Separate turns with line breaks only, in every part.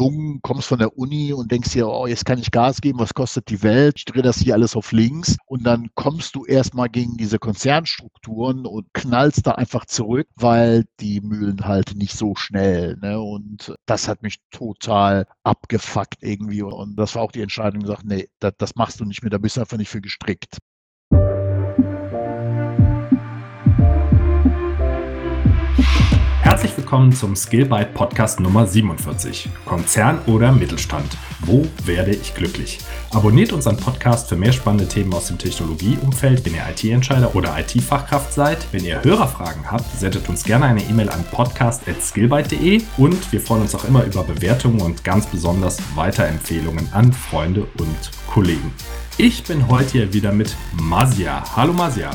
jung, kommst von der Uni und denkst dir, oh, jetzt kann ich Gas geben, was kostet die Welt? Ich drehe das hier alles auf links und dann kommst du erstmal gegen diese Konzernstrukturen und knallst da einfach zurück, weil die Mühlen halt nicht so schnell. Ne? Und das hat mich total abgefuckt irgendwie. Und das war auch die Entscheidung, gesagt, nee, das, das machst du nicht mehr, da bist du einfach nicht für gestrickt.
Herzlich willkommen zum Skillbyte Podcast Nummer 47. Konzern oder Mittelstand? Wo werde ich glücklich? Abonniert unseren Podcast für mehr spannende Themen aus dem Technologieumfeld, wenn ihr IT-Entscheider oder IT-Fachkraft seid. Wenn ihr Hörerfragen habt, sendet uns gerne eine E-Mail an podcast.skillbyte.de und wir freuen uns auch immer über Bewertungen und ganz besonders Weiterempfehlungen an Freunde und Kollegen. Ich bin heute hier wieder mit Masia. Hallo Masia.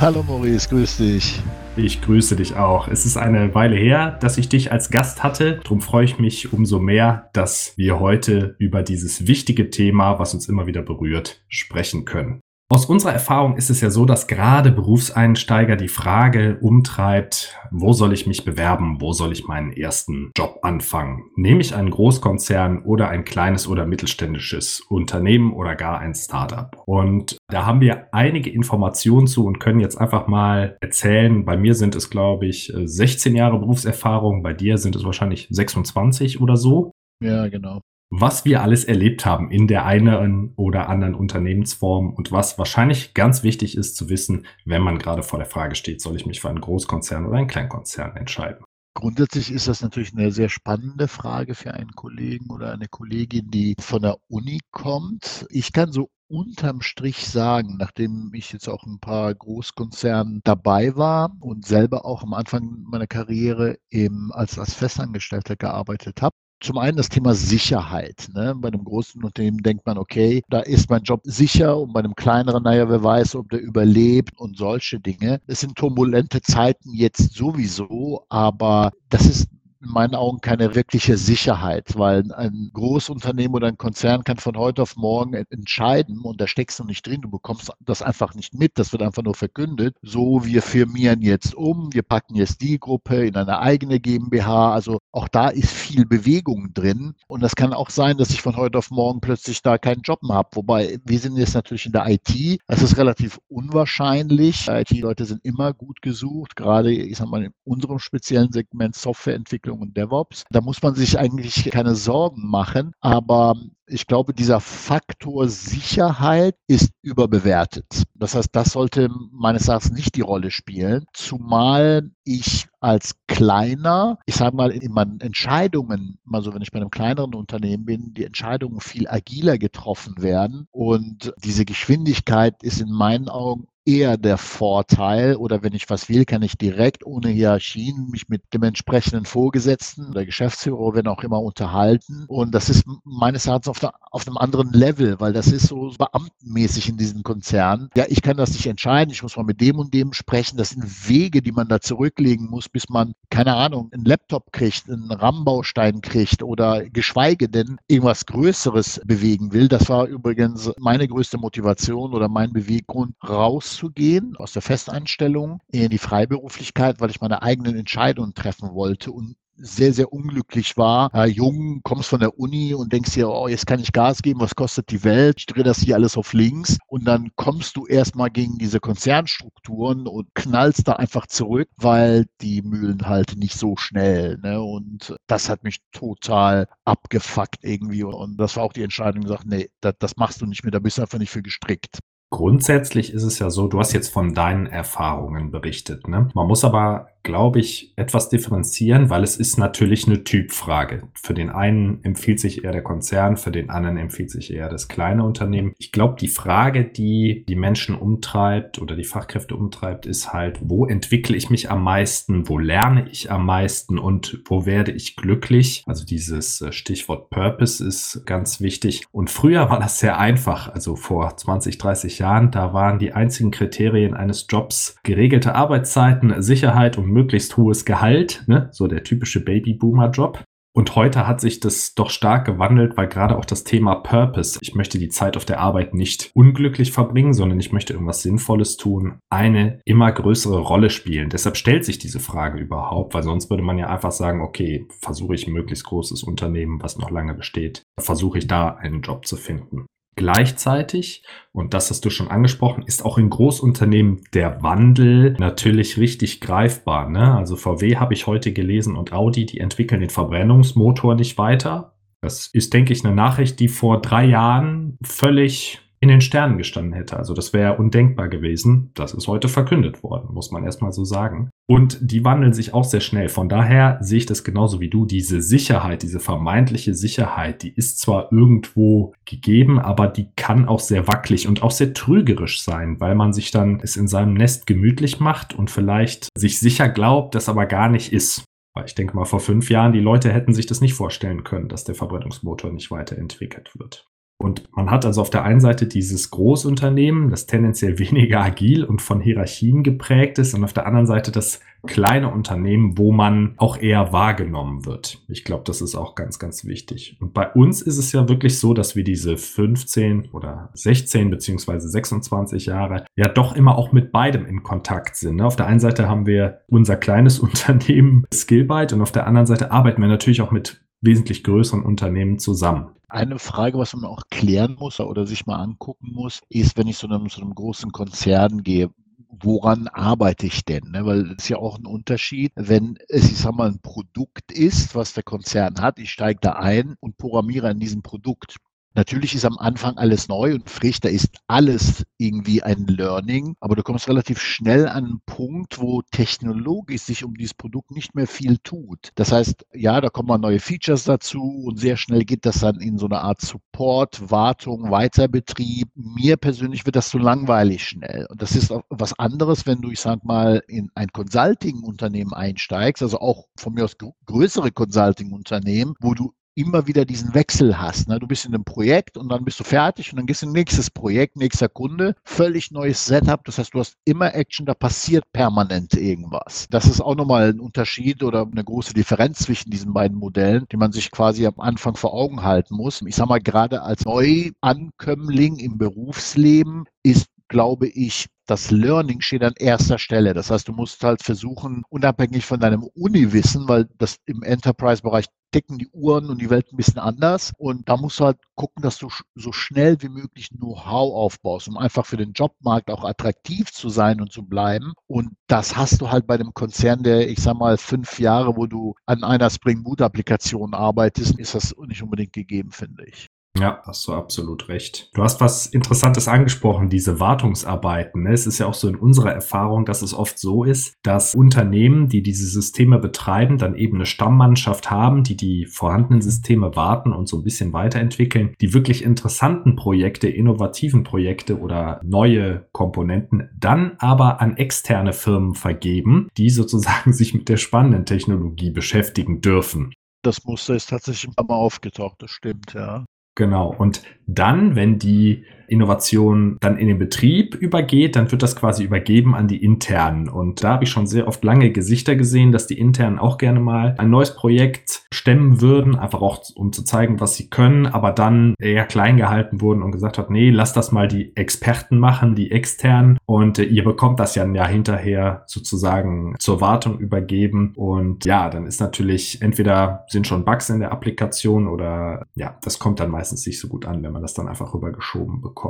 Hallo Maurice, grüß dich.
Ich grüße dich auch. Es ist eine Weile her, dass ich dich als Gast hatte. Darum freue ich mich umso mehr, dass wir heute über dieses wichtige Thema, was uns immer wieder berührt, sprechen können. Aus unserer Erfahrung ist es ja so, dass gerade Berufseinsteiger die Frage umtreibt, wo soll ich mich bewerben, wo soll ich meinen ersten Job anfangen? Nehme ich einen Großkonzern oder ein kleines oder mittelständisches Unternehmen oder gar ein Startup? Und da haben wir einige Informationen zu und können jetzt einfach mal erzählen. Bei mir sind es, glaube ich, 16 Jahre Berufserfahrung, bei dir sind es wahrscheinlich 26 oder so.
Ja, genau
was wir alles erlebt haben in der einen oder anderen Unternehmensform und was wahrscheinlich ganz wichtig ist zu wissen, wenn man gerade vor der Frage steht, soll ich mich für einen Großkonzern oder einen Kleinkonzern entscheiden.
Grundsätzlich ist das natürlich eine sehr spannende Frage für einen Kollegen oder eine Kollegin, die von der Uni kommt. Ich kann so unterm Strich sagen, nachdem ich jetzt auch ein paar Großkonzernen dabei war und selber auch am Anfang meiner Karriere eben als, als Festangestellter gearbeitet habe, zum einen das Thema Sicherheit. Ne? Bei einem großen Unternehmen denkt man, okay, da ist mein Job sicher und bei einem kleineren, naja, wer weiß, ob der überlebt und solche Dinge. Es sind turbulente Zeiten jetzt sowieso, aber das ist in meinen Augen keine wirkliche Sicherheit, weil ein Großunternehmen oder ein Konzern kann von heute auf morgen entscheiden und da steckst du nicht drin, du bekommst das einfach nicht mit, das wird einfach nur verkündet. So, wir firmieren jetzt um, wir packen jetzt die Gruppe in eine eigene GmbH, also auch da ist viel Bewegung drin und das kann auch sein, dass ich von heute auf morgen plötzlich da keinen Job mehr habe, wobei wir sind jetzt natürlich in der IT, das ist relativ unwahrscheinlich, IT-Leute sind immer gut gesucht, gerade ich sag mal in unserem speziellen Segment Softwareentwicklung Entwicklung und DevOps. Da muss man sich eigentlich keine Sorgen machen, aber ich glaube, dieser Faktor Sicherheit ist überbewertet. Das heißt, das sollte meines Erachtens nicht die Rolle spielen, zumal ich als kleiner, ich sage mal, in meinen Entscheidungen, also wenn ich bei einem kleineren Unternehmen bin, die Entscheidungen viel agiler getroffen werden und diese Geschwindigkeit ist in meinen Augen eher der Vorteil oder wenn ich was will, kann ich direkt ohne Hierarchien mich mit dem entsprechenden Vorgesetzten oder Geschäftsführer, wenn auch immer, unterhalten. Und das ist meines Erachtens auf, der, auf einem anderen Level, weil das ist so beamtenmäßig in diesen Konzernen. Ja, ich kann das nicht entscheiden, ich muss mal mit dem und dem sprechen. Das sind Wege, die man da zurücklegen muss, bis man, keine Ahnung, einen Laptop kriegt, einen RAM-Baustein kriegt oder geschweige denn irgendwas Größeres bewegen will. Das war übrigens meine größte Motivation oder mein Beweggrund, raus rauszugehen aus der Festeinstellung in die Freiberuflichkeit, weil ich meine eigenen Entscheidungen treffen wollte und sehr, sehr unglücklich war. Äh, jung, kommst von der Uni und denkst dir, oh, jetzt kann ich Gas geben, was kostet die Welt? Ich drehe das hier alles auf links. Und dann kommst du erstmal gegen diese Konzernstrukturen und knallst da einfach zurück, weil die Mühlen halt nicht so schnell. Ne? Und das hat mich total abgefuckt irgendwie. Und das war auch die Entscheidung, gesagt, nee, das, das machst du nicht mehr, da bist du einfach nicht für gestrickt.
Grundsätzlich ist es ja so, du hast jetzt von deinen Erfahrungen berichtet. Ne? Man muss aber glaube ich, etwas differenzieren, weil es ist natürlich eine Typfrage. Für den einen empfiehlt sich eher der Konzern, für den anderen empfiehlt sich eher das kleine Unternehmen. Ich glaube, die Frage, die die Menschen umtreibt oder die Fachkräfte umtreibt, ist halt, wo entwickle ich mich am meisten, wo lerne ich am meisten und wo werde ich glücklich? Also dieses äh, Stichwort Purpose ist ganz wichtig. Und früher war das sehr einfach. Also vor 20, 30 Jahren, da waren die einzigen Kriterien eines Jobs geregelte Arbeitszeiten, Sicherheit und möglichst hohes Gehalt, ne? so der typische Babyboomer-Job. Und heute hat sich das doch stark gewandelt, weil gerade auch das Thema Purpose, ich möchte die Zeit auf der Arbeit nicht unglücklich verbringen, sondern ich möchte irgendwas Sinnvolles tun, eine immer größere Rolle spielen. Deshalb stellt sich diese Frage überhaupt, weil sonst würde man ja einfach sagen, okay, versuche ich ein möglichst großes Unternehmen, was noch lange besteht, versuche ich da einen Job zu finden. Gleichzeitig, und das hast du schon angesprochen, ist auch in Großunternehmen der Wandel natürlich richtig greifbar. Ne? Also VW habe ich heute gelesen und Audi, die entwickeln den Verbrennungsmotor nicht weiter. Das ist, denke ich, eine Nachricht, die vor drei Jahren völlig in den Sternen gestanden hätte. Also das wäre undenkbar gewesen. Das ist heute verkündet worden, muss man erstmal so sagen. Und die wandeln sich auch sehr schnell. Von daher sehe ich das genauso wie du. Diese Sicherheit, diese vermeintliche Sicherheit, die ist zwar irgendwo gegeben, aber die kann auch sehr wackelig und auch sehr trügerisch sein, weil man sich dann es in seinem Nest gemütlich macht und vielleicht sich sicher glaubt, das aber gar nicht ist. Weil ich denke mal, vor fünf Jahren, die Leute hätten sich das nicht vorstellen können, dass der Verbrennungsmotor nicht weiterentwickelt wird. Und man hat also auf der einen Seite dieses Großunternehmen, das tendenziell weniger agil und von Hierarchien geprägt ist, und auf der anderen Seite das kleine Unternehmen, wo man auch eher wahrgenommen wird. Ich glaube, das ist auch ganz, ganz wichtig. Und bei uns ist es ja wirklich so, dass wir diese 15 oder 16 beziehungsweise 26 Jahre ja doch immer auch mit beidem in Kontakt sind. Ne? Auf der einen Seite haben wir unser kleines Unternehmen Skillbyte und auf der anderen Seite arbeiten wir natürlich auch mit wesentlich größeren Unternehmen zusammen.
Eine Frage, was man auch klären muss oder sich mal angucken muss, ist, wenn ich zu einem, zu einem großen Konzern gehe, woran arbeite ich denn? Ne? Weil es ist ja auch ein Unterschied, wenn es, ich sag mal, ein Produkt ist, was der Konzern hat, ich steige da ein und programmiere an diesem Produkt. Natürlich ist am Anfang alles neu und frisch, da ist alles irgendwie ein Learning, aber du kommst relativ schnell an einen Punkt, wo technologisch sich um dieses Produkt nicht mehr viel tut. Das heißt, ja, da kommen mal neue Features dazu und sehr schnell geht das dann in so eine Art Support, Wartung, Weiterbetrieb. Mir persönlich wird das zu langweilig schnell. Und das ist auch was anderes, wenn du, ich sag mal, in ein Consulting-Unternehmen einsteigst, also auch von mir aus größere Consulting-Unternehmen, wo du immer wieder diesen Wechsel hast. Ne? Du bist in einem Projekt und dann bist du fertig und dann gehst du in nächstes Projekt, nächster Kunde, völlig neues Setup. Das heißt, du hast immer Action, da passiert permanent irgendwas. Das ist auch nochmal ein Unterschied oder eine große Differenz zwischen diesen beiden Modellen, die man sich quasi am Anfang vor Augen halten muss. Ich sage mal, gerade als Neuankömmling im Berufsleben ist glaube ich, das Learning steht an erster Stelle. Das heißt, du musst halt versuchen, unabhängig von deinem Uni-Wissen, weil das im Enterprise-Bereich decken die Uhren und die Welt ein bisschen anders. Und da musst du halt gucken, dass du so schnell wie möglich Know-how aufbaust, um einfach für den Jobmarkt auch attraktiv zu sein und zu bleiben. Und das hast du halt bei dem Konzern, der, ich sag mal, fünf Jahre, wo du an einer Spring Boot-Applikation arbeitest, ist das nicht unbedingt gegeben, finde ich.
Ja, hast du absolut recht. Du hast was Interessantes angesprochen, diese Wartungsarbeiten. Ne? Es ist ja auch so in unserer Erfahrung, dass es oft so ist, dass Unternehmen, die diese Systeme betreiben, dann eben eine Stammmannschaft haben, die die vorhandenen Systeme warten und so ein bisschen weiterentwickeln. Die wirklich interessanten Projekte, innovativen Projekte oder neue Komponenten dann aber an externe Firmen vergeben, die sozusagen sich mit der spannenden Technologie beschäftigen dürfen.
Das Muster ist tatsächlich paar Mal aufgetaucht, das stimmt, ja.
Genau. Und dann, wenn die Innovation dann in den Betrieb übergeht, dann wird das quasi übergeben an die internen. Und da habe ich schon sehr oft lange Gesichter gesehen, dass die internen auch gerne mal ein neues Projekt stemmen würden, einfach auch um zu zeigen, was sie können, aber dann eher klein gehalten wurden und gesagt hat, nee, lass das mal die Experten machen, die externen und äh, ihr bekommt das ja, ja hinterher sozusagen zur Wartung übergeben und ja, dann ist natürlich entweder sind schon Bugs in der Applikation oder ja, das kommt dann meistens nicht so gut an, wenn man das dann einfach rübergeschoben bekommt.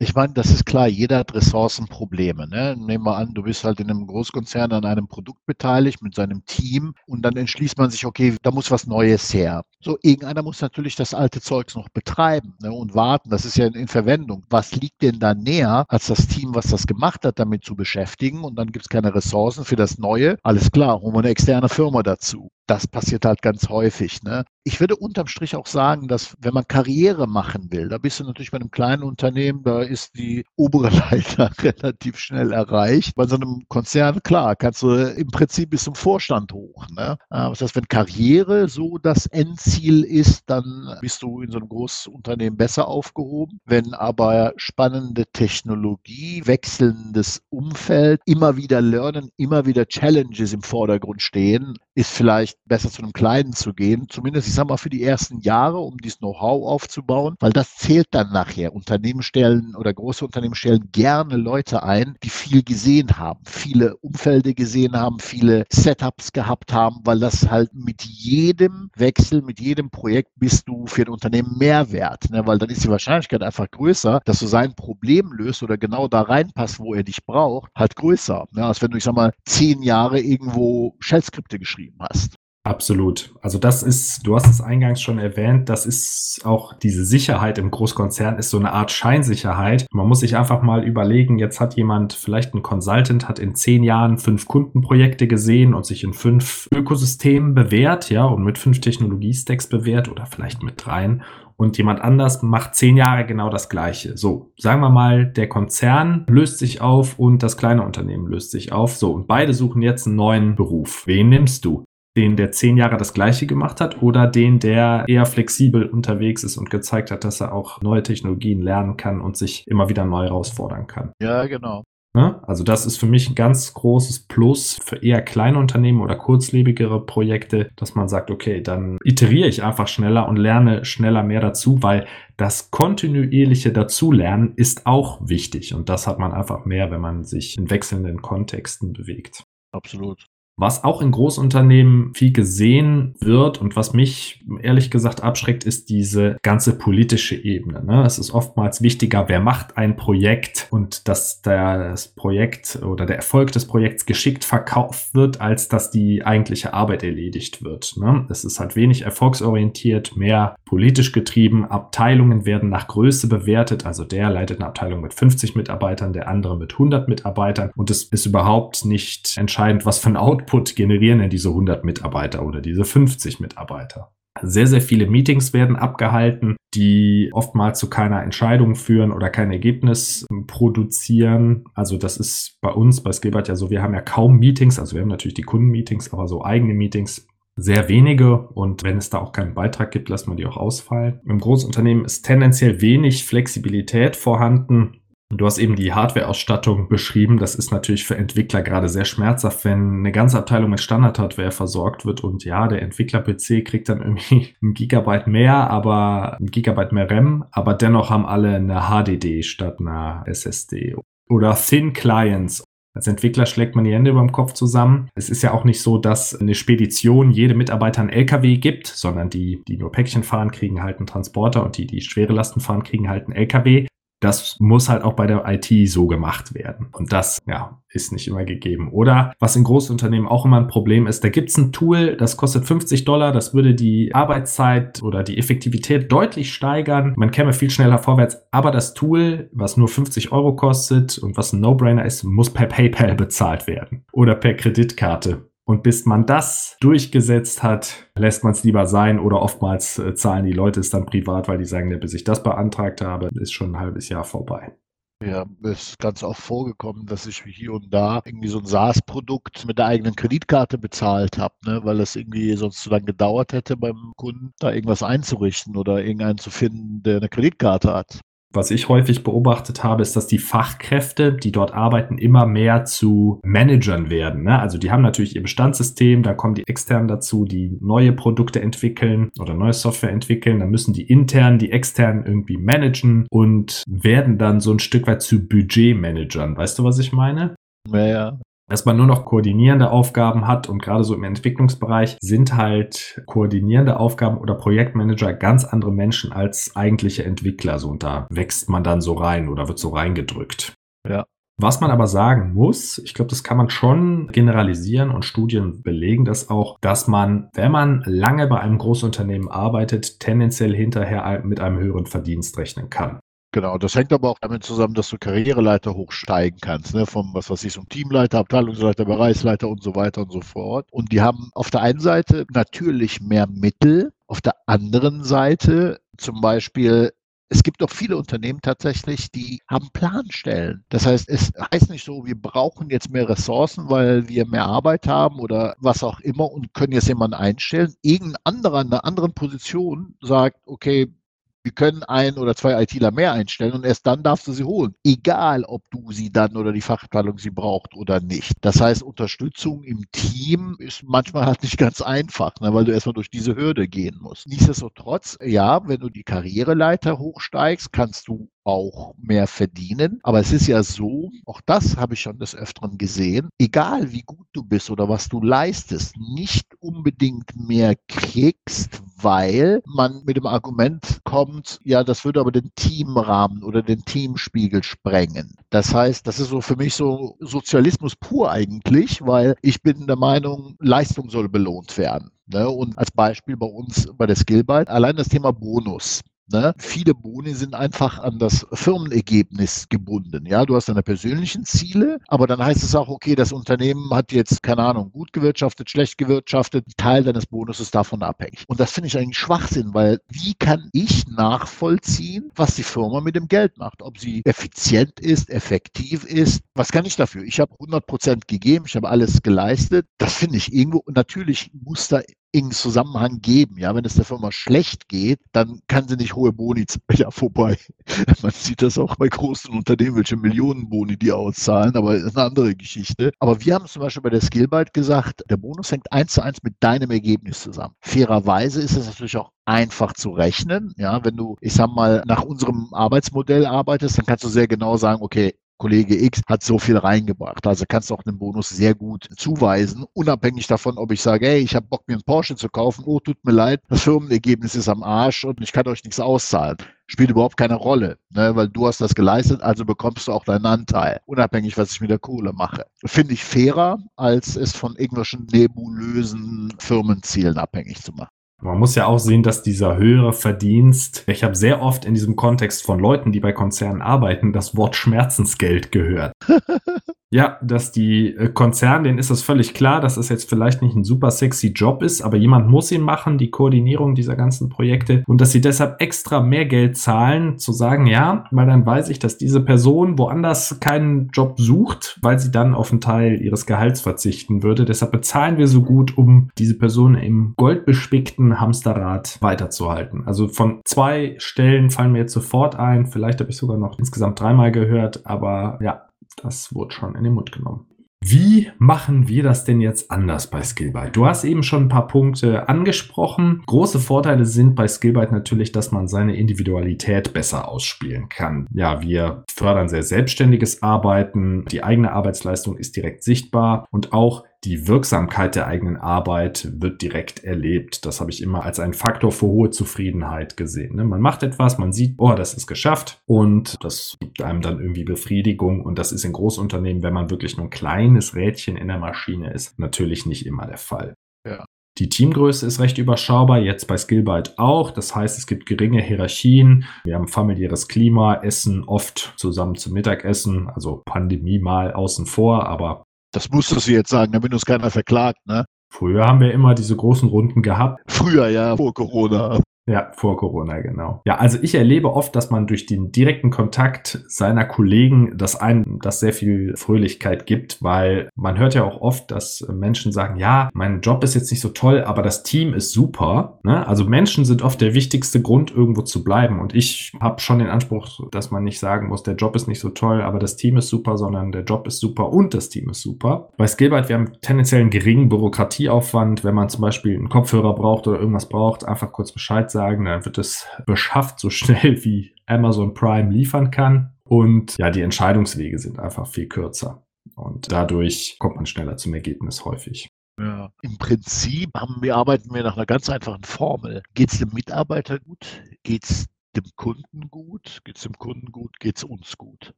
Ich meine, das ist klar, jeder hat Ressourcenprobleme. Ne? Nehmen wir an, du bist halt in einem Großkonzern an einem Produkt beteiligt mit seinem Team und dann entschließt man sich, okay, da muss was Neues her. So, irgendeiner muss natürlich das alte Zeugs noch betreiben ne, und warten. Das ist ja in, in, Verwendung. Was liegt denn da näher, als das Team, was das gemacht hat, damit zu beschäftigen? Und dann gibt es keine Ressourcen für das Neue. Alles klar, holen wir eine externe Firma dazu das passiert halt ganz häufig. Ne? Ich würde unterm Strich auch sagen, dass wenn man Karriere machen will, da bist du natürlich bei einem kleinen Unternehmen, da ist die obere Leiter relativ schnell erreicht. Bei so einem Konzern, klar, kannst du im Prinzip bis zum Vorstand hoch. Ne? Das heißt, wenn Karriere so das Endziel ist, dann bist du in so einem großen Unternehmen besser aufgehoben. Wenn aber spannende Technologie, wechselndes Umfeld, immer wieder Lernen, immer wieder Challenges im Vordergrund stehen, ist vielleicht besser zu einem kleinen zu gehen. Zumindest, ich sag mal, für die ersten Jahre, um dieses Know-how aufzubauen, weil das zählt dann nachher. Unternehmen stellen oder große Unternehmen stellen gerne Leute ein, die viel gesehen haben, viele Umfelde gesehen haben, viele Setups gehabt haben, weil das halt mit jedem Wechsel, mit jedem Projekt bist du für ein Unternehmen mehr wert, ne? weil dann ist die Wahrscheinlichkeit einfach größer, dass du sein Problem löst oder genau da reinpasst, wo er dich braucht, halt größer, ne? als wenn du, ich sag mal, zehn Jahre irgendwo Shell-Skripte geschrieben hast.
Absolut. Also das ist, du hast es eingangs schon erwähnt, das ist auch diese Sicherheit im Großkonzern ist so eine Art Scheinsicherheit. Man muss sich einfach mal überlegen, jetzt hat jemand, vielleicht ein Consultant, hat in zehn Jahren fünf Kundenprojekte gesehen und sich in fünf Ökosystemen bewährt, ja, und mit fünf Technologiestacks bewährt oder vielleicht mit dreien und jemand anders macht zehn Jahre genau das Gleiche. So, sagen wir mal, der Konzern löst sich auf und das kleine Unternehmen löst sich auf. So, und beide suchen jetzt einen neuen Beruf. Wen nimmst du? Den, der zehn Jahre das Gleiche gemacht hat oder den, der eher flexibel unterwegs ist und gezeigt hat, dass er auch neue Technologien lernen kann und sich immer wieder neu herausfordern kann.
Ja, genau.
Ne? Also das ist für mich ein ganz großes Plus für eher kleine Unternehmen oder kurzlebigere Projekte, dass man sagt, okay, dann iteriere ich einfach schneller und lerne schneller mehr dazu, weil das kontinuierliche Dazulernen ist auch wichtig und das hat man einfach mehr, wenn man sich in wechselnden Kontexten bewegt.
Absolut.
Was auch in Großunternehmen viel gesehen wird und was mich ehrlich gesagt abschreckt, ist diese ganze politische Ebene. Ne? Es ist oftmals wichtiger, wer macht ein Projekt und dass das Projekt oder der Erfolg des Projekts geschickt verkauft wird, als dass die eigentliche Arbeit erledigt wird. Ne? Es ist halt wenig erfolgsorientiert, mehr politisch getrieben. Abteilungen werden nach Größe bewertet. Also der leitet eine Abteilung mit 50 Mitarbeitern, der andere mit 100 Mitarbeitern. Und es ist überhaupt nicht entscheidend, was für ein Output Output generieren denn diese 100 Mitarbeiter oder diese 50 Mitarbeiter? Sehr, sehr viele Meetings werden abgehalten, die oftmals zu keiner Entscheidung führen oder kein Ergebnis produzieren. Also das ist bei uns, bei Skillbert ja so, wir haben ja kaum Meetings, also wir haben natürlich die Kundenmeetings, aber so eigene Meetings sehr wenige und wenn es da auch keinen Beitrag gibt, lässt man die auch ausfallen. Im Großunternehmen ist tendenziell wenig Flexibilität vorhanden Du hast eben die Hardware-Ausstattung beschrieben. Das ist natürlich für Entwickler gerade sehr schmerzhaft, wenn eine ganze Abteilung mit Standard-Hardware versorgt wird und ja, der Entwickler-PC kriegt dann irgendwie ein Gigabyte mehr, aber ein Gigabyte mehr RAM, aber dennoch haben alle eine HDD statt einer SSD. Oder Thin Clients. Als Entwickler schlägt man die Hände über dem Kopf zusammen. Es ist ja auch nicht so, dass eine Spedition jede Mitarbeiter einen LKW gibt, sondern die, die nur Päckchen fahren, kriegen halt einen Transporter und die, die schwere Lasten fahren, kriegen halt einen LKW das muss halt auch bei der IT so gemacht werden. Und das, ja, ist nicht immer gegeben. Oder was in Großunternehmen auch immer ein Problem ist, da gibt's ein Tool, das kostet 50 Dollar, das würde die Arbeitszeit oder die Effektivität deutlich steigern. Man käme viel schneller vorwärts, aber das Tool, was nur 50 Euro kostet und was ein No-Brainer ist, muss per PayPal bezahlt werden oder per Kreditkarte. Und bis man das durchgesetzt hat, lässt man es lieber sein oder oftmals äh, zahlen die Leute es dann privat, weil die sagen, bis ich das beantragt habe, ist schon ein halbes Jahr vorbei.
Ja, es ist ganz oft vorgekommen, dass ich hier und da irgendwie so ein SaaS-Produkt mit der eigenen Kreditkarte bezahlt habe, ne, weil es irgendwie sonst zu lange gedauert hätte beim Kunden, da irgendwas einzurichten oder irgendeinen zu finden, der eine Kreditkarte hat.
Was ich häufig beobachtet habe, ist, dass die Fachkräfte, die dort arbeiten, immer mehr zu Managern werden. Ne? Also die haben natürlich ihr Bestandssystem, da kommen die externen dazu, die neue Produkte entwickeln oder neue Software entwickeln. Dann müssen die internen, die externen irgendwie managen und werden dann so ein Stück weit zu Budgetmanagern. Weißt du, was ich meine?
Ja, ja
dass man nur noch koordinierende Aufgaben hat und gerade so im Entwicklungsbereich sind halt koordinierende Aufgaben oder Projektmanager ganz andere Menschen als eigentliche Entwickler. So und da wächst man dann so rein oder wird so reingedrückt.
Ja.
Was man aber sagen muss, ich glaube, das kann man schon generalisieren und Studien belegen das auch, dass man, wenn man lange bei einem Großunternehmen arbeitet, tendenziell hinterher mit einem höheren Verdienst rechnen kann.
Genau, das hängt aber auch damit zusammen, dass du Karriereleiter hochsteigen kannst, ne? vom, was weiß ich, zum Teamleiter, Abteilungsleiter, Bereichsleiter und so weiter und so fort. Und die haben auf der einen Seite natürlich mehr Mittel, auf der anderen Seite zum Beispiel es gibt auch viele Unternehmen tatsächlich, die haben Planstellen. Das heißt, es heißt nicht so, wir brauchen jetzt mehr Ressourcen, weil wir mehr Arbeit haben oder was auch immer und können jetzt jemanden einstellen. Irgendein anderer in einer anderen Position sagt, okay, wir können ein oder zwei ITler mehr einstellen und erst dann darfst du sie holen. Egal, ob du sie dann oder die Fachabteilung sie braucht oder nicht. Das heißt, Unterstützung im Team ist manchmal halt nicht ganz einfach, ne, weil du erstmal durch diese Hürde gehen musst. Nichtsdestotrotz, ja, wenn du die Karriereleiter hochsteigst, kannst du auch mehr verdienen. Aber es ist ja so, auch das habe ich schon des Öfteren gesehen, egal wie gut du bist oder was du leistest, nicht unbedingt mehr kriegst, weil man mit dem Argument kommt, ja, das würde aber den Teamrahmen oder den Teamspiegel sprengen. Das heißt, das ist so für mich so Sozialismus pur eigentlich, weil ich bin der Meinung, Leistung soll belohnt werden. Ne? Und als Beispiel bei uns bei der Skillbyte, allein das Thema Bonus. Ne? Viele Boni sind einfach an das Firmenergebnis gebunden. Ja, du hast deine persönlichen Ziele, aber dann heißt es auch, okay, das Unternehmen hat jetzt, keine Ahnung, gut gewirtschaftet, schlecht gewirtschaftet, Teil deines Bonus ist davon abhängig. Und das finde ich eigentlich Schwachsinn, weil wie kann ich nachvollziehen, was die Firma mit dem Geld macht? Ob sie effizient ist, effektiv ist? Was kann ich dafür? Ich habe 100 Prozent gegeben, ich habe alles geleistet. Das finde ich irgendwo, natürlich muss da engen Zusammenhang geben. Ja, wenn es der Firma schlecht geht, dann kann sie nicht hohe Boni, ja, vorbei. Man sieht das auch bei großen Unternehmen, welche Millionen Boni die auszahlen, aber das ist eine andere Geschichte. Aber wir haben zum Beispiel bei der Skillbyte gesagt, der Bonus hängt eins zu eins mit deinem Ergebnis zusammen. Fairerweise ist es natürlich auch einfach zu rechnen. Ja, wenn du, ich sag mal, nach unserem Arbeitsmodell arbeitest, dann kannst du sehr genau sagen, okay, Kollege X hat so viel reingebracht. Also kannst du auch den Bonus sehr gut zuweisen, unabhängig davon, ob ich sage, hey, ich habe Bock, mir einen Porsche zu kaufen. Oh, tut mir leid, das Firmenergebnis ist am Arsch und ich kann euch nichts auszahlen. Spielt überhaupt keine Rolle, ne, weil du hast das geleistet, also bekommst du auch deinen Anteil, unabhängig, was ich mit der Kohle mache. Finde ich fairer, als es von irgendwelchen nebulösen Firmenzielen abhängig zu machen.
Man muss ja auch sehen, dass dieser höhere Verdienst, ich habe sehr oft in diesem Kontext von Leuten, die bei Konzernen arbeiten, das Wort Schmerzensgeld gehört. Ja, dass die äh, Konzerne, denen ist das völlig klar, dass es jetzt vielleicht nicht ein super sexy Job ist, aber jemand muss ihn machen, die Koordinierung dieser ganzen Projekte und dass sie deshalb extra mehr Geld zahlen, zu sagen, ja, weil dann weiß ich, dass diese Person woanders keinen Job sucht, weil sie dann auf einen Teil ihres Gehalts verzichten würde. Deshalb bezahlen wir so gut, um diese Person im goldbespickten Hamsterrad weiterzuhalten. Also von zwei Stellen fallen mir jetzt sofort ein, vielleicht habe ich sogar noch insgesamt dreimal gehört, aber ja, das wurde schon in den Mund genommen. Wie machen wir das denn jetzt anders bei Skillbyte? Du hast eben schon ein paar Punkte angesprochen. Große Vorteile sind bei Skillbyte natürlich, dass man seine Individualität besser ausspielen kann. Ja, wir fördern sehr selbstständiges Arbeiten. Die eigene Arbeitsleistung ist direkt sichtbar und auch die Wirksamkeit der eigenen Arbeit wird direkt erlebt. Das habe ich immer als einen Faktor für hohe Zufriedenheit gesehen. Ne? Man macht etwas, man sieht, oh, das ist geschafft und das gibt einem dann irgendwie Befriedigung. Und das ist in Großunternehmen, wenn man wirklich nur ein kleines Rädchen in der Maschine ist, natürlich nicht immer der Fall. Ja. Die Teamgröße ist recht überschaubar, jetzt bei Skillbyte auch. Das heißt, es gibt geringe Hierarchien. Wir haben familiäres Klima, essen oft zusammen zum Mittagessen, also Pandemie mal außen vor, aber
das musstest du jetzt sagen, damit uns keiner verklagt, ne?
Früher haben wir immer diese großen Runden gehabt.
Früher, ja, vor Corona.
Ja, vor Corona, genau. Ja, also ich erlebe oft, dass man durch den direkten Kontakt seiner Kollegen das einen, das sehr viel Fröhlichkeit gibt, weil man hört ja auch oft, dass Menschen sagen, ja, mein Job ist jetzt nicht so toll, aber das Team ist super. Ne? Also Menschen sind oft der wichtigste Grund, irgendwo zu bleiben. Und ich habe schon den Anspruch, dass man nicht sagen muss, der Job ist nicht so toll, aber das Team ist super, sondern der Job ist super und das Team ist super. Bei Skillbyte, wir haben tendenziell einen geringen Bürokratieaufwand, wenn man zum Beispiel einen Kopfhörer braucht oder irgendwas braucht, einfach kurz Bescheid sagen sagen, dann wird es beschafft so schnell wie Amazon Prime liefern kann. Und ja, die Entscheidungswege sind einfach viel kürzer. Und dadurch kommt man schneller zum Ergebnis häufig.
Ja, im Prinzip wir, arbeiten wir nach einer ganz einfachen Formel. Geht es dem Mitarbeiter gut? Geht es dem Kunden gut? Geht es dem Kunden gut? Geht es uns gut?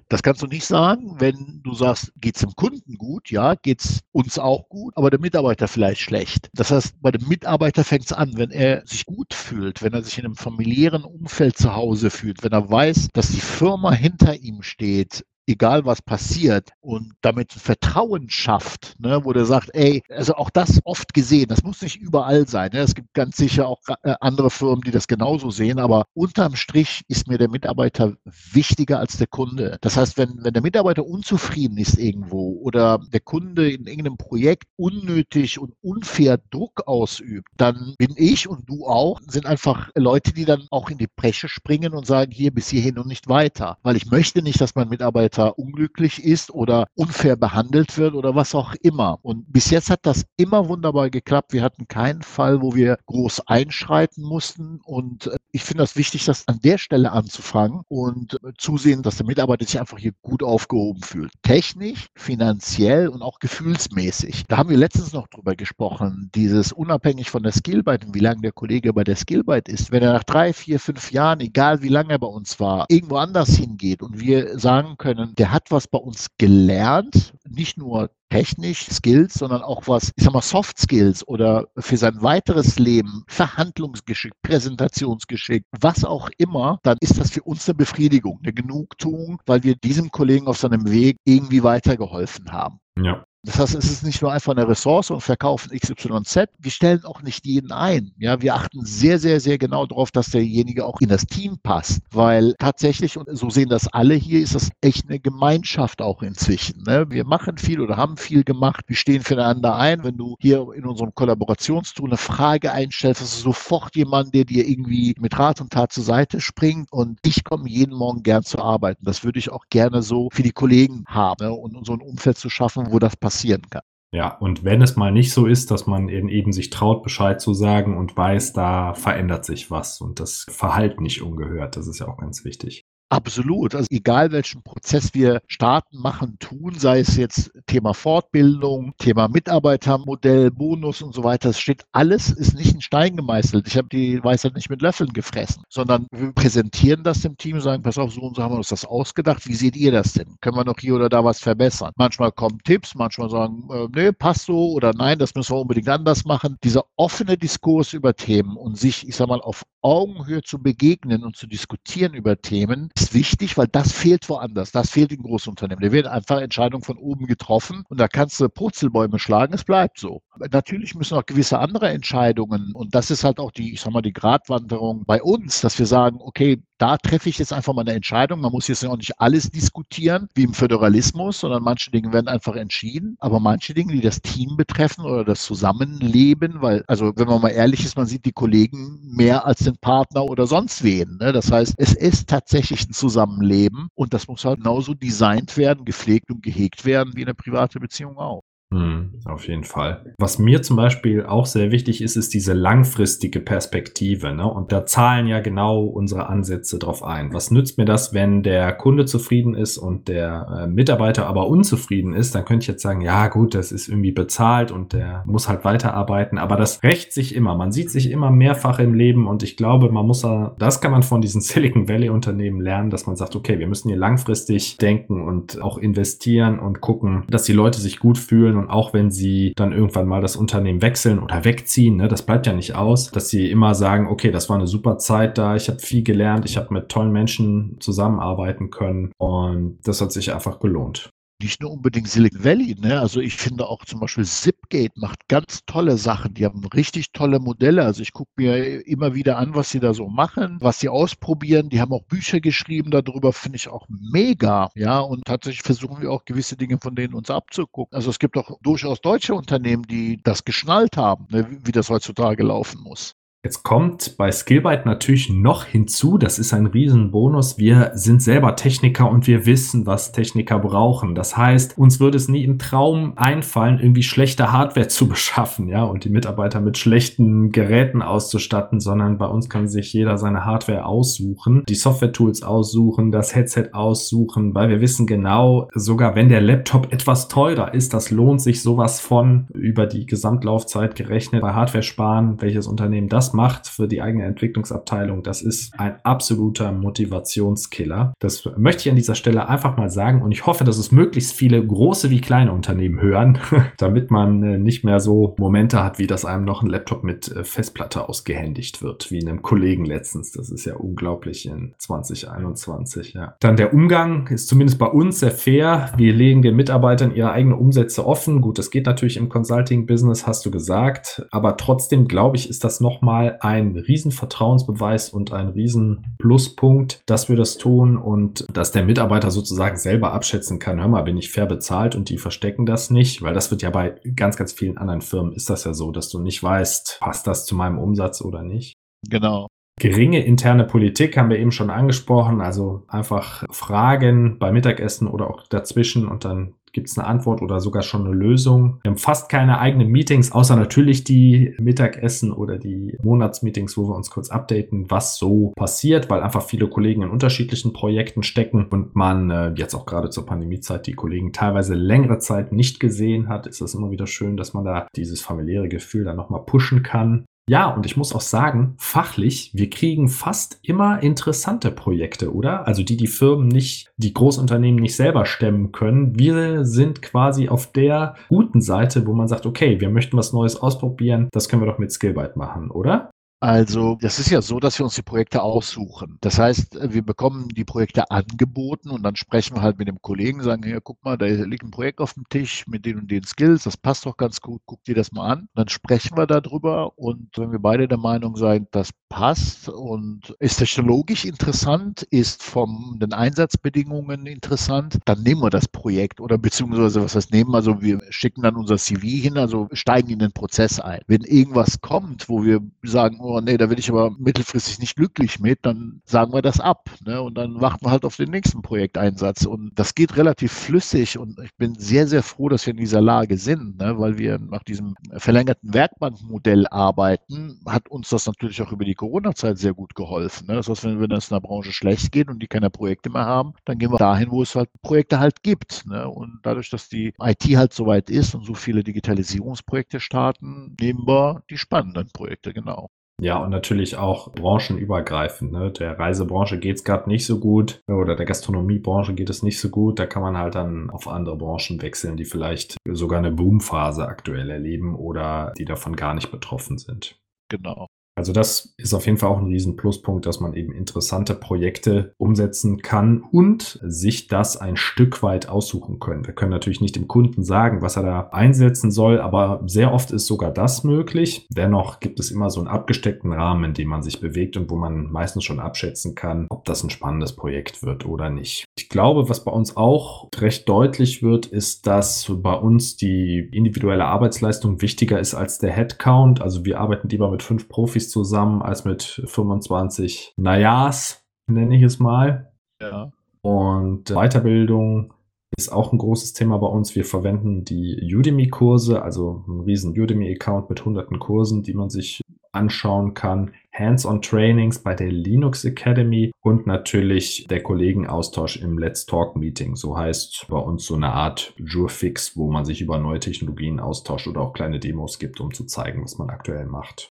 Das kannst du nicht sagen, wenn du sagst, geht es dem Kunden gut? Ja, geht es uns auch gut, aber der Mitarbeiter vielleicht schlecht. Das heißt, bei dem Mitarbeiter fängt es an, wenn er sich gut fühlt, wenn er sich in einem familiären Umfeld zu Hause fühlt, wenn er weiß, dass die Firma hinter ihm steht, egal was passiert und damit Vertrauen schafft, ne, wo der sagt, ey, also auch das oft gesehen, das muss nicht überall sein. Ne? Es gibt ganz sicher auch äh, andere Firmen, die das genauso sehen, aber unterm Strich ist mir der Mitarbeiter wichtiger als der Kunde. Das heißt, wenn, wenn der Mitarbeiter unzufrieden ist irgendwo oder der Kunde in irgendeinem Projekt unnötig und unfair Druck ausübt, dann bin ich und du auch, sind einfach Leute, die dann auch in die Bresche springen und sagen, hier bis hierhin und nicht weiter. Weil ich möchte nicht, dass mein Mitarbeiter unglücklich ist oder unfair behandelt wird oder was auch immer. Und bis jetzt hat das immer wunderbar geklappt. Wir hatten keinen Fall, wo wir groß einschreiten mussten. Und äh, ich finde das wichtig, das an der Stelle anzufangen und äh, zusehen, dass der Mitarbeiter sich einfach hier gut aufgehoben fühlt. Technisch, finanziell und auch gefühlsmäßig. Da haben wir letztens noch drüber gesprochen, dieses unabhängig von der Skillbyte und wie lange der Kollege bei der Skillbyte ist. Wenn er nach drei, vier, fünf Jahren, egal wie lange er bei uns war, irgendwo anders hingeht und wir sagen können, der hat was bei uns gelernt, nicht nur technisch Skills, sondern auch was, ich sag mal, Soft Skills oder für sein weiteres Leben, Verhandlungsgeschick, Präsentationsgeschick, was auch immer, dann ist das für uns eine Befriedigung, eine Genugtuung, weil wir diesem Kollegen auf seinem Weg irgendwie weitergeholfen haben.
Ja.
Das heißt, es ist nicht nur einfach eine Ressource und verkaufen XYZ. Wir stellen auch nicht jeden ein. Ja, wir achten sehr, sehr, sehr genau darauf, dass derjenige auch in das Team passt, weil tatsächlich, und so sehen das alle hier, ist das echt eine Gemeinschaft auch inzwischen. Ne? Wir machen viel oder haben viel gemacht. Wir stehen füreinander ein. Wenn du hier in unserem Kollaborationstool eine Frage einstellst, du sofort jemand, der dir irgendwie mit Rat und Tat zur Seite springt. Und ich komme jeden Morgen gern zu arbeiten. Das würde ich auch gerne so für die Kollegen haben ne? und so ein Umfeld zu schaffen, wo das passiert passieren kann.
Ja, und wenn es mal nicht so ist, dass man eben sich traut, Bescheid zu sagen und weiß, da verändert sich was und das Verhalten nicht ungehört, das ist ja auch ganz wichtig.
Absolut. Also egal welchen Prozess wir starten, machen, tun, sei es jetzt Thema Fortbildung, Thema Mitarbeitermodell, Bonus und so weiter, es steht alles, ist nicht in Stein gemeißelt. Ich habe die Weisheit nicht mit Löffeln gefressen, sondern wir präsentieren das dem Team, sagen, pass auf, so und so haben wir uns das ausgedacht. Wie seht ihr das denn? Können wir noch hier oder da was verbessern? Manchmal kommen Tipps, manchmal sagen, äh, nee, passt so oder nein, das müssen wir unbedingt anders machen. Dieser offene Diskurs über Themen und sich, ich sag mal, auf Augenhöhe zu begegnen und zu diskutieren über Themen, ist wichtig, weil das fehlt woanders. Das fehlt in Großunternehmen. Da werden einfach Entscheidungen von oben getroffen und da kannst du Purzelbäume schlagen, es bleibt so. Natürlich müssen auch gewisse andere Entscheidungen und das ist halt auch die, ich sag mal, die Gratwanderung bei uns, dass wir sagen, okay, da treffe ich jetzt einfach mal eine Entscheidung. Man muss jetzt auch nicht alles diskutieren, wie im Föderalismus, sondern manche Dinge werden einfach entschieden. Aber manche Dinge, die das Team betreffen oder das Zusammenleben, weil, also wenn man mal ehrlich ist, man sieht die Kollegen mehr als den Partner oder sonst wen. Ne? Das heißt, es ist tatsächlich ein Zusammenleben und das muss halt genauso designt werden, gepflegt und gehegt werden wie eine private Beziehung auch.
Hm, auf jeden Fall. Was mir zum Beispiel auch sehr wichtig ist, ist diese langfristige Perspektive. Ne? Und da zahlen ja genau unsere Ansätze drauf ein. Was nützt mir das, wenn der Kunde zufrieden ist und der äh, Mitarbeiter aber unzufrieden ist? Dann könnte ich jetzt sagen, ja gut, das ist irgendwie bezahlt und der muss halt weiterarbeiten. Aber das rächt sich immer. Man sieht sich immer mehrfach im Leben und ich glaube, man muss da, das kann man von diesen Silicon Valley Unternehmen lernen, dass man sagt, okay, wir müssen hier langfristig denken und auch investieren und gucken, dass die Leute sich gut fühlen und auch wenn sie dann irgendwann mal das Unternehmen wechseln oder wegziehen, ne, das bleibt ja nicht aus, dass sie immer sagen, okay, das war eine super Zeit da, ich habe viel gelernt, ich habe mit tollen Menschen zusammenarbeiten können. Und das hat sich einfach gelohnt
nicht nur unbedingt Silicon Valley. Ne? Also ich finde auch zum Beispiel Zipgate macht ganz tolle Sachen. Die haben richtig tolle Modelle. Also ich gucke mir immer wieder an, was sie da so machen, was sie ausprobieren. Die haben auch Bücher geschrieben darüber, finde ich auch mega. Ja, und tatsächlich versuchen wir auch gewisse Dinge von denen uns abzugucken. Also es gibt auch durchaus deutsche Unternehmen, die das geschnallt haben, ne? wie das heutzutage laufen muss.
Jetzt kommt bei Skillbyte natürlich noch hinzu, das ist ein Riesenbonus, wir sind selber Techniker und wir wissen, was Techniker brauchen. Das heißt, uns würde es nie im Traum einfallen, irgendwie schlechte Hardware zu beschaffen, ja, und die Mitarbeiter mit schlechten Geräten auszustatten, sondern bei uns kann sich jeder seine Hardware aussuchen, die Software-Tools aussuchen, das Headset aussuchen, weil wir wissen genau, sogar wenn der Laptop etwas teurer ist, das lohnt sich sowas von über die Gesamtlaufzeit gerechnet bei Hardware sparen, welches Unternehmen das macht für die eigene Entwicklungsabteilung, das ist ein absoluter Motivationskiller. Das möchte ich an dieser Stelle einfach mal sagen und ich hoffe, dass es möglichst viele große wie kleine Unternehmen hören, damit man äh, nicht mehr so Momente hat, wie dass einem noch ein Laptop mit äh, Festplatte ausgehändigt wird, wie einem Kollegen letztens. Das ist ja unglaublich in 2021. Ja. Dann der Umgang ist zumindest bei uns sehr fair. Wir legen den Mitarbeitern ihre eigenen Umsätze offen. Gut, das geht natürlich im Consulting-Business, hast du gesagt. Aber trotzdem, glaube ich, ist das nochmal ein Riesenvertrauensbeweis und ein Riesenpluspunkt, dass wir das tun und dass der Mitarbeiter sozusagen selber abschätzen kann, hör mal, bin ich fair bezahlt und die verstecken das nicht, weil das wird ja bei ganz, ganz vielen anderen Firmen ist das ja so, dass du nicht weißt, passt das zu meinem Umsatz oder nicht.
Genau.
Geringe interne Politik haben wir eben schon angesprochen, also einfach Fragen bei Mittagessen oder auch dazwischen und dann gibt es eine Antwort oder sogar schon eine Lösung. Wir haben fast keine eigenen Meetings, außer natürlich die Mittagessen oder die Monatsmeetings, wo wir uns kurz updaten, was so passiert, weil einfach viele Kollegen in unterschiedlichen Projekten stecken und man äh, jetzt auch gerade zur Pandemiezeit die Kollegen teilweise längere Zeit nicht gesehen hat, ist das immer wieder schön, dass man da dieses familiäre Gefühl dann nochmal pushen kann. Ja, und ich muss auch sagen, fachlich, wir kriegen fast immer interessante Projekte, oder? Also die die Firmen nicht, die Großunternehmen nicht selber stemmen können. Wir sind quasi auf der guten Seite, wo man sagt, okay, wir möchten was Neues ausprobieren, das können wir doch mit Skillbyte machen, oder?
Also, das ist ja so, dass wir uns die Projekte aussuchen. Das heißt, wir bekommen die Projekte angeboten und dann sprechen wir halt mit dem Kollegen, sagen, hier, guck mal, da liegt ein Projekt auf dem Tisch mit den und den Skills, das passt doch ganz gut, guck dir das mal an. Dann sprechen wir darüber und wenn wir beide der Meinung sind, das passt und ist technologisch interessant, ist von den Einsatzbedingungen interessant, dann nehmen wir das Projekt oder beziehungsweise, was heißt nehmen, also wir schicken dann unser CV hin, also steigen in den Prozess ein. Wenn irgendwas kommt, wo wir sagen, oh nee, da will ich aber mittelfristig nicht glücklich mit, dann sagen wir das ab. Ne? Und dann warten wir halt auf den nächsten Projekteinsatz. Und das geht relativ flüssig und ich bin sehr, sehr froh, dass wir in dieser Lage sind, ne? weil wir nach diesem verlängerten Werkbankmodell arbeiten, hat uns das natürlich auch über die Corona-Zeit sehr gut geholfen. Ne? Das heißt, wenn, wenn es in der Branche schlecht geht und die keine Projekte mehr haben, dann gehen wir dahin, wo es halt Projekte halt gibt. Ne? Und dadurch, dass die IT halt so weit ist und so viele Digitalisierungsprojekte starten, nehmen wir die spannenden Projekte, genau.
Ja, und natürlich auch branchenübergreifend. Ne? Der Reisebranche geht es gerade nicht so gut oder der Gastronomiebranche geht es nicht so gut. Da kann man halt dann auf andere Branchen wechseln, die vielleicht sogar eine Boomphase aktuell erleben oder die davon gar nicht betroffen sind.
Genau.
Also das ist auf jeden Fall auch ein riesen Pluspunkt, dass man eben interessante Projekte umsetzen kann und sich das ein Stück weit aussuchen können. Wir können natürlich nicht dem Kunden sagen, was er da einsetzen soll, aber sehr oft ist sogar das möglich. Dennoch gibt es immer so einen abgesteckten Rahmen, in dem man sich bewegt und wo man meistens schon abschätzen kann, ob das ein spannendes Projekt wird oder nicht. Ich glaube, was bei uns auch recht deutlich wird, ist, dass bei uns die individuelle Arbeitsleistung wichtiger ist als der Headcount. Also wir arbeiten lieber mit fünf Profis zusammen als mit 25 Najas, nenne ich es mal.
Ja.
Und Weiterbildung ist auch ein großes Thema bei uns. Wir verwenden die Udemy-Kurse, also einen riesen Udemy-Account mit hunderten Kursen, die man sich anschauen kann. Hands-on-Trainings bei der Linux Academy und natürlich der Kollegenaustausch im Let's Talk Meeting. So heißt bei uns so eine Art Jurfix, wo man sich über neue Technologien austauscht oder auch kleine Demos gibt, um zu zeigen, was man aktuell macht.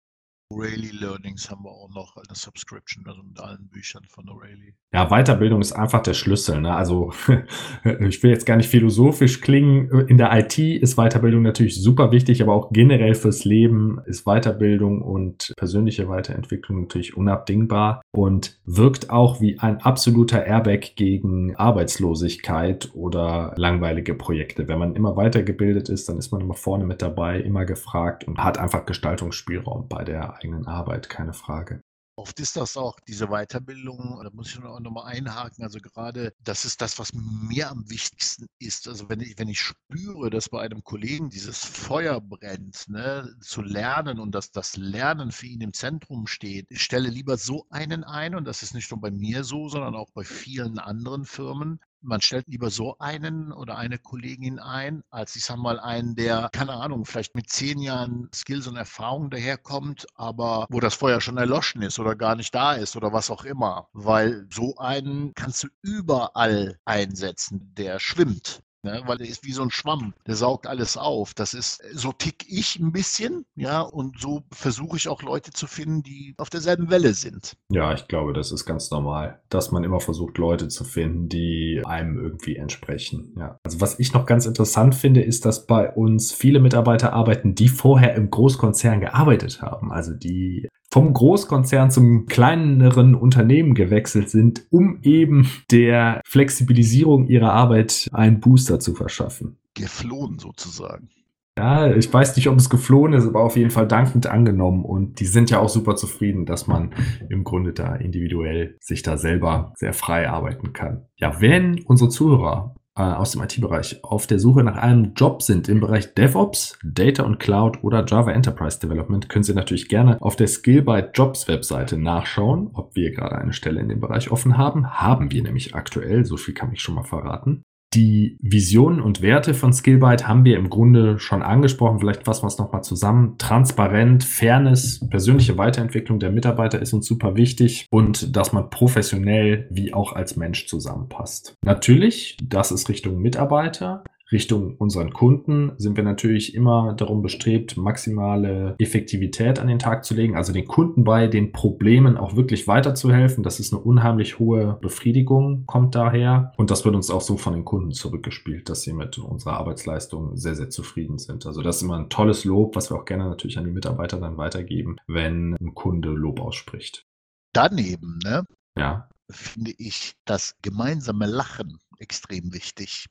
O'Reilly Learnings haben wir auch noch eine Subscription, also mit allen Büchern von O'Reilly.
Ja, Weiterbildung ist einfach der Schlüssel. Ne? Also ich will jetzt gar nicht philosophisch klingen. In der IT ist Weiterbildung natürlich super wichtig, aber auch generell fürs Leben ist Weiterbildung und persönliche Weiterentwicklung natürlich unabdingbar und wirkt auch wie ein absoluter Airbag gegen Arbeitslosigkeit oder langweilige Projekte. Wenn man immer weitergebildet ist, dann ist man immer vorne mit dabei, immer gefragt und hat einfach Gestaltungsspielraum bei der eigenen Arbeit, keine Frage.
Oft ist das auch diese Weiterbildung, da muss ich noch, noch mal einhaken, also gerade das ist das, was mir am wichtigsten ist. Also wenn ich, wenn ich spüre, dass bei einem Kollegen dieses Feuer brennt, ne, zu lernen und dass das Lernen für ihn im Zentrum steht, ich stelle lieber so einen ein und das ist nicht nur bei mir so, sondern auch bei vielen anderen Firmen, man stellt lieber so einen oder eine Kollegin ein, als ich sage mal einen, der, keine Ahnung, vielleicht mit zehn Jahren Skills und Erfahrung daherkommt, aber wo das Feuer schon erloschen ist oder gar nicht da ist oder was auch immer. Weil so einen kannst du überall einsetzen, der schwimmt. Ne? weil der ist wie so ein Schwamm, der saugt alles auf. Das ist, so tick ich ein bisschen, ja, und so versuche ich auch Leute zu finden, die auf derselben Welle sind.
Ja, ich glaube, das ist ganz normal, dass man immer versucht, Leute zu finden, die einem irgendwie entsprechen. Ja. Also was ich noch ganz interessant finde, ist, dass bei uns viele Mitarbeiter arbeiten, die vorher im Großkonzern gearbeitet haben. Also die vom Großkonzern zum kleineren Unternehmen gewechselt sind, um eben der Flexibilisierung ihrer Arbeit einen Booster zu verschaffen.
Geflohen sozusagen.
Ja, ich weiß nicht, ob es geflohen ist, aber auf jeden Fall dankend angenommen. Und die sind ja auch super zufrieden, dass man im Grunde da individuell sich da selber sehr frei arbeiten kann. Ja, wenn unsere Zuhörer äh, aus dem IT-Bereich auf der Suche nach einem Job sind im Bereich DevOps, Data und Cloud oder Java Enterprise Development, können Sie natürlich gerne auf der Skillbyte Jobs Webseite nachschauen, ob wir gerade eine Stelle in dem Bereich offen haben. Haben wir nämlich aktuell, so viel kann ich schon mal verraten. Die Visionen und Werte von Skillbyte haben wir im Grunde schon angesprochen. Vielleicht fassen wir es nochmal zusammen. Transparent, Fairness, persönliche Weiterentwicklung der Mitarbeiter ist uns super wichtig und dass man professionell wie auch als Mensch zusammenpasst. Natürlich, das ist Richtung Mitarbeiter. Richtung unseren Kunden sind wir natürlich immer darum bestrebt, maximale Effektivität an den Tag zu legen, also den Kunden bei den Problemen auch wirklich weiterzuhelfen. Das ist eine unheimlich hohe Befriedigung, kommt daher. Und das wird uns auch so von den Kunden zurückgespielt, dass sie mit unserer Arbeitsleistung sehr, sehr zufrieden sind. Also das ist immer ein tolles Lob, was wir auch gerne natürlich an die Mitarbeiter dann weitergeben, wenn ein Kunde Lob ausspricht.
Daneben, ne?
Ja.
Finde ich das gemeinsame Lachen extrem wichtig.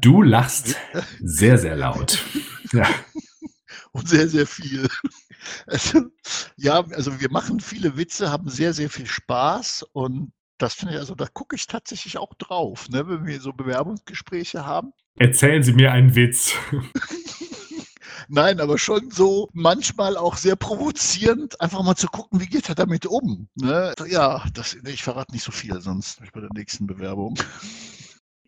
Du lachst sehr, sehr laut. Ja.
Und sehr, sehr viel. Also, ja, also wir machen viele Witze, haben sehr, sehr viel Spaß und das finde ich, also da gucke ich tatsächlich auch drauf, ne, wenn wir so Bewerbungsgespräche haben.
Erzählen Sie mir einen Witz.
Nein, aber schon so manchmal auch sehr provozierend, einfach mal zu gucken, wie geht er damit um. Ne? Ja, das, ich verrate nicht so viel, sonst bei der nächsten Bewerbung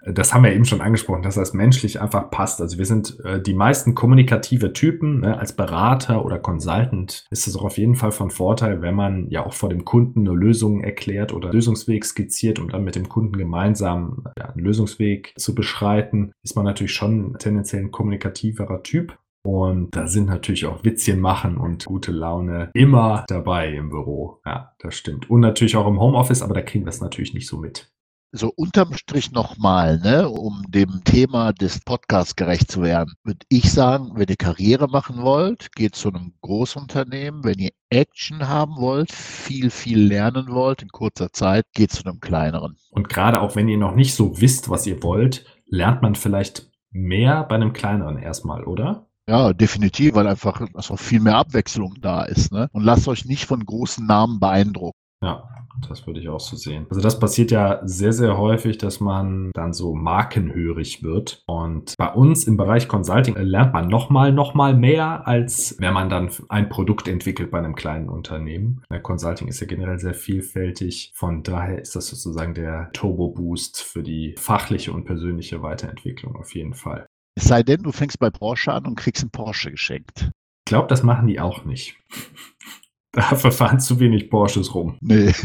das haben wir eben schon angesprochen, dass das menschlich einfach passt. Also wir sind äh, die meisten kommunikative Typen. Ne? Als Berater oder Consultant ist es auch auf jeden Fall von Vorteil, wenn man ja auch vor dem Kunden eine Lösung erklärt oder Lösungsweg skizziert, um dann mit dem Kunden gemeinsam ja, einen Lösungsweg zu beschreiten, ist man natürlich schon tendenziell ein kommunikativerer Typ. Und da sind natürlich auch Witzchen machen und gute Laune immer dabei im Büro. Ja, das stimmt. Und natürlich auch im Homeoffice, aber da kriegen wir es natürlich nicht so mit
so unterm Strich nochmal, ne, um dem Thema des Podcasts gerecht zu werden, würde ich sagen, wenn ihr Karriere machen wollt, geht zu einem Großunternehmen. Wenn ihr Action haben wollt, viel, viel lernen wollt in kurzer Zeit, geht zu einem kleineren.
Und gerade auch wenn ihr noch nicht so wisst, was ihr wollt, lernt man vielleicht mehr bei einem kleineren erstmal, oder?
Ja, definitiv, weil einfach also viel mehr Abwechslung da ist. Ne? Und lasst euch nicht von großen Namen beeindrucken.
Ja, das würde ich auch so sehen. Also das passiert ja sehr, sehr häufig, dass man dann so markenhörig wird. Und bei uns im Bereich Consulting lernt man nochmal, nochmal mehr, als wenn man dann ein Produkt entwickelt bei einem kleinen Unternehmen. Der Consulting ist ja generell sehr vielfältig. Von daher ist das sozusagen der Turbo-Boost für die fachliche und persönliche Weiterentwicklung auf jeden Fall.
Es sei denn, du fängst bei Porsche an und kriegst einen Porsche geschenkt.
Ich glaube, das machen die auch nicht. Dafür fahren zu wenig Porsches rum.
Nee.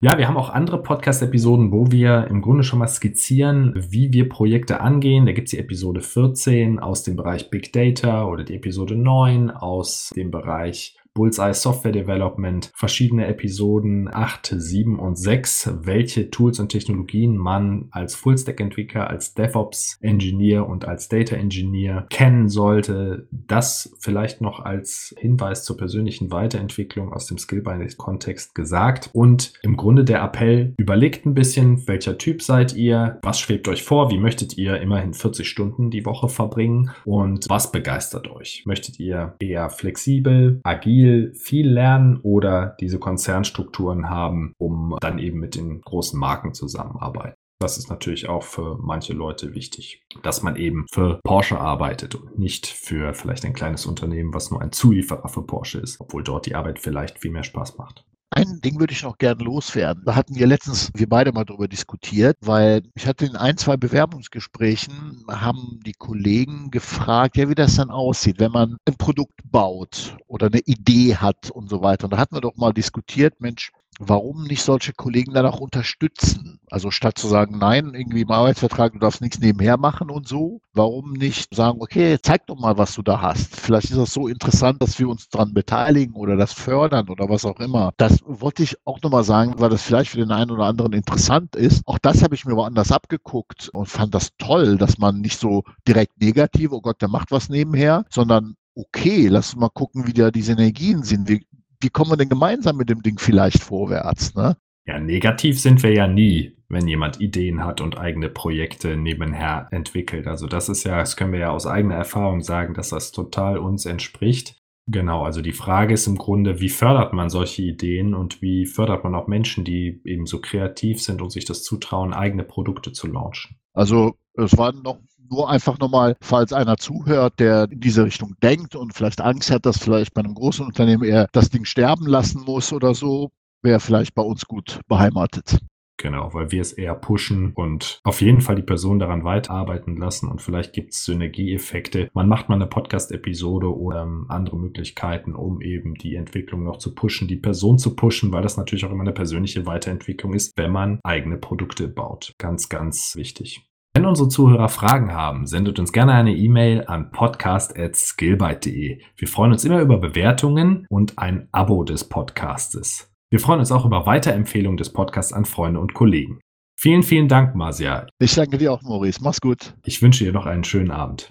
Ja, wir haben auch andere Podcast-Episoden, wo wir im Grunde schon mal skizzieren, wie wir Projekte angehen. Da gibt es die Episode 14 aus dem Bereich Big Data oder die Episode 9 aus dem Bereich Bullseye Software Development, verschiedene Episoden 8, 7 und 6, welche Tools und Technologien man als Fullstack-Entwickler, als DevOps-Engineer und als Data-Engineer kennen sollte. Das vielleicht noch als Hinweis zur persönlichen Weiterentwicklung aus dem Skill-Kontext gesagt. Und im Grunde der Appell, überlegt ein bisschen, welcher Typ seid ihr, was schwebt euch vor, wie möchtet ihr immerhin 40 Stunden die Woche verbringen und was begeistert euch? Möchtet ihr eher flexibel, agil, viel, viel lernen oder diese Konzernstrukturen haben, um dann eben mit den großen Marken zusammenarbeiten. Das ist natürlich auch für manche Leute wichtig, dass man eben für Porsche arbeitet und nicht für vielleicht ein kleines Unternehmen, was nur ein Zulieferer für Porsche ist, obwohl dort die Arbeit vielleicht viel mehr Spaß macht.
Ein Ding würde ich noch gerne loswerden. Da hatten wir letztens, wir beide mal drüber diskutiert, weil ich hatte in ein, zwei Bewerbungsgesprächen, haben die Kollegen gefragt, ja, wie das dann aussieht, wenn man ein Produkt baut oder eine Idee hat und so weiter. Und da hatten wir doch mal diskutiert, Mensch, warum nicht solche Kollegen dann auch unterstützen? Also statt zu sagen, nein, irgendwie im Arbeitsvertrag, du darfst nichts nebenher machen und so, warum nicht sagen, okay, zeig doch mal, was du da hast. Vielleicht ist das so interessant, dass wir uns daran beteiligen oder das fördern oder was auch immer. Das wollte ich auch nochmal sagen, weil das vielleicht für den einen oder anderen interessant ist. Auch das habe ich mir woanders abgeguckt und fand das toll, dass man nicht so direkt negativ, oh Gott, der macht was nebenher, sondern okay, lass mal gucken, wie da diese Energien sind. Wie, wie kommen wir denn gemeinsam mit dem Ding vielleicht vorwärts? Ne?
Ja, negativ sind wir ja nie, wenn jemand Ideen hat und eigene Projekte nebenher entwickelt. Also das ist ja, das können wir ja aus eigener Erfahrung sagen, dass das total uns entspricht. Genau, also die Frage ist im Grunde, wie fördert man solche Ideen und wie fördert man auch Menschen, die eben so kreativ sind und sich das zutrauen, eigene Produkte zu launchen?
Also es war noch nur einfach nochmal, falls einer zuhört, der in diese Richtung denkt und vielleicht Angst hat, dass vielleicht bei einem großen Unternehmen er das Ding sterben lassen muss oder so, wäre vielleicht bei uns gut beheimatet.
Genau, weil wir es eher pushen und auf jeden Fall die Person daran weiterarbeiten lassen und vielleicht gibt es Synergieeffekte. Man macht mal eine Podcast-Episode oder ähm, andere Möglichkeiten, um eben die Entwicklung noch zu pushen, die Person zu pushen, weil das natürlich auch immer eine persönliche Weiterentwicklung ist, wenn man eigene Produkte baut. Ganz, ganz wichtig. Wenn unsere Zuhörer Fragen haben, sendet uns gerne eine E-Mail an podcast.skillbyte.de. Wir freuen uns immer über Bewertungen und ein Abo des Podcastes. Wir freuen uns auch über Weiterempfehlungen des Podcasts an Freunde und Kollegen. Vielen, vielen Dank, Marcia.
Ich danke dir auch, Maurice. Mach's gut.
Ich wünsche dir noch einen schönen Abend.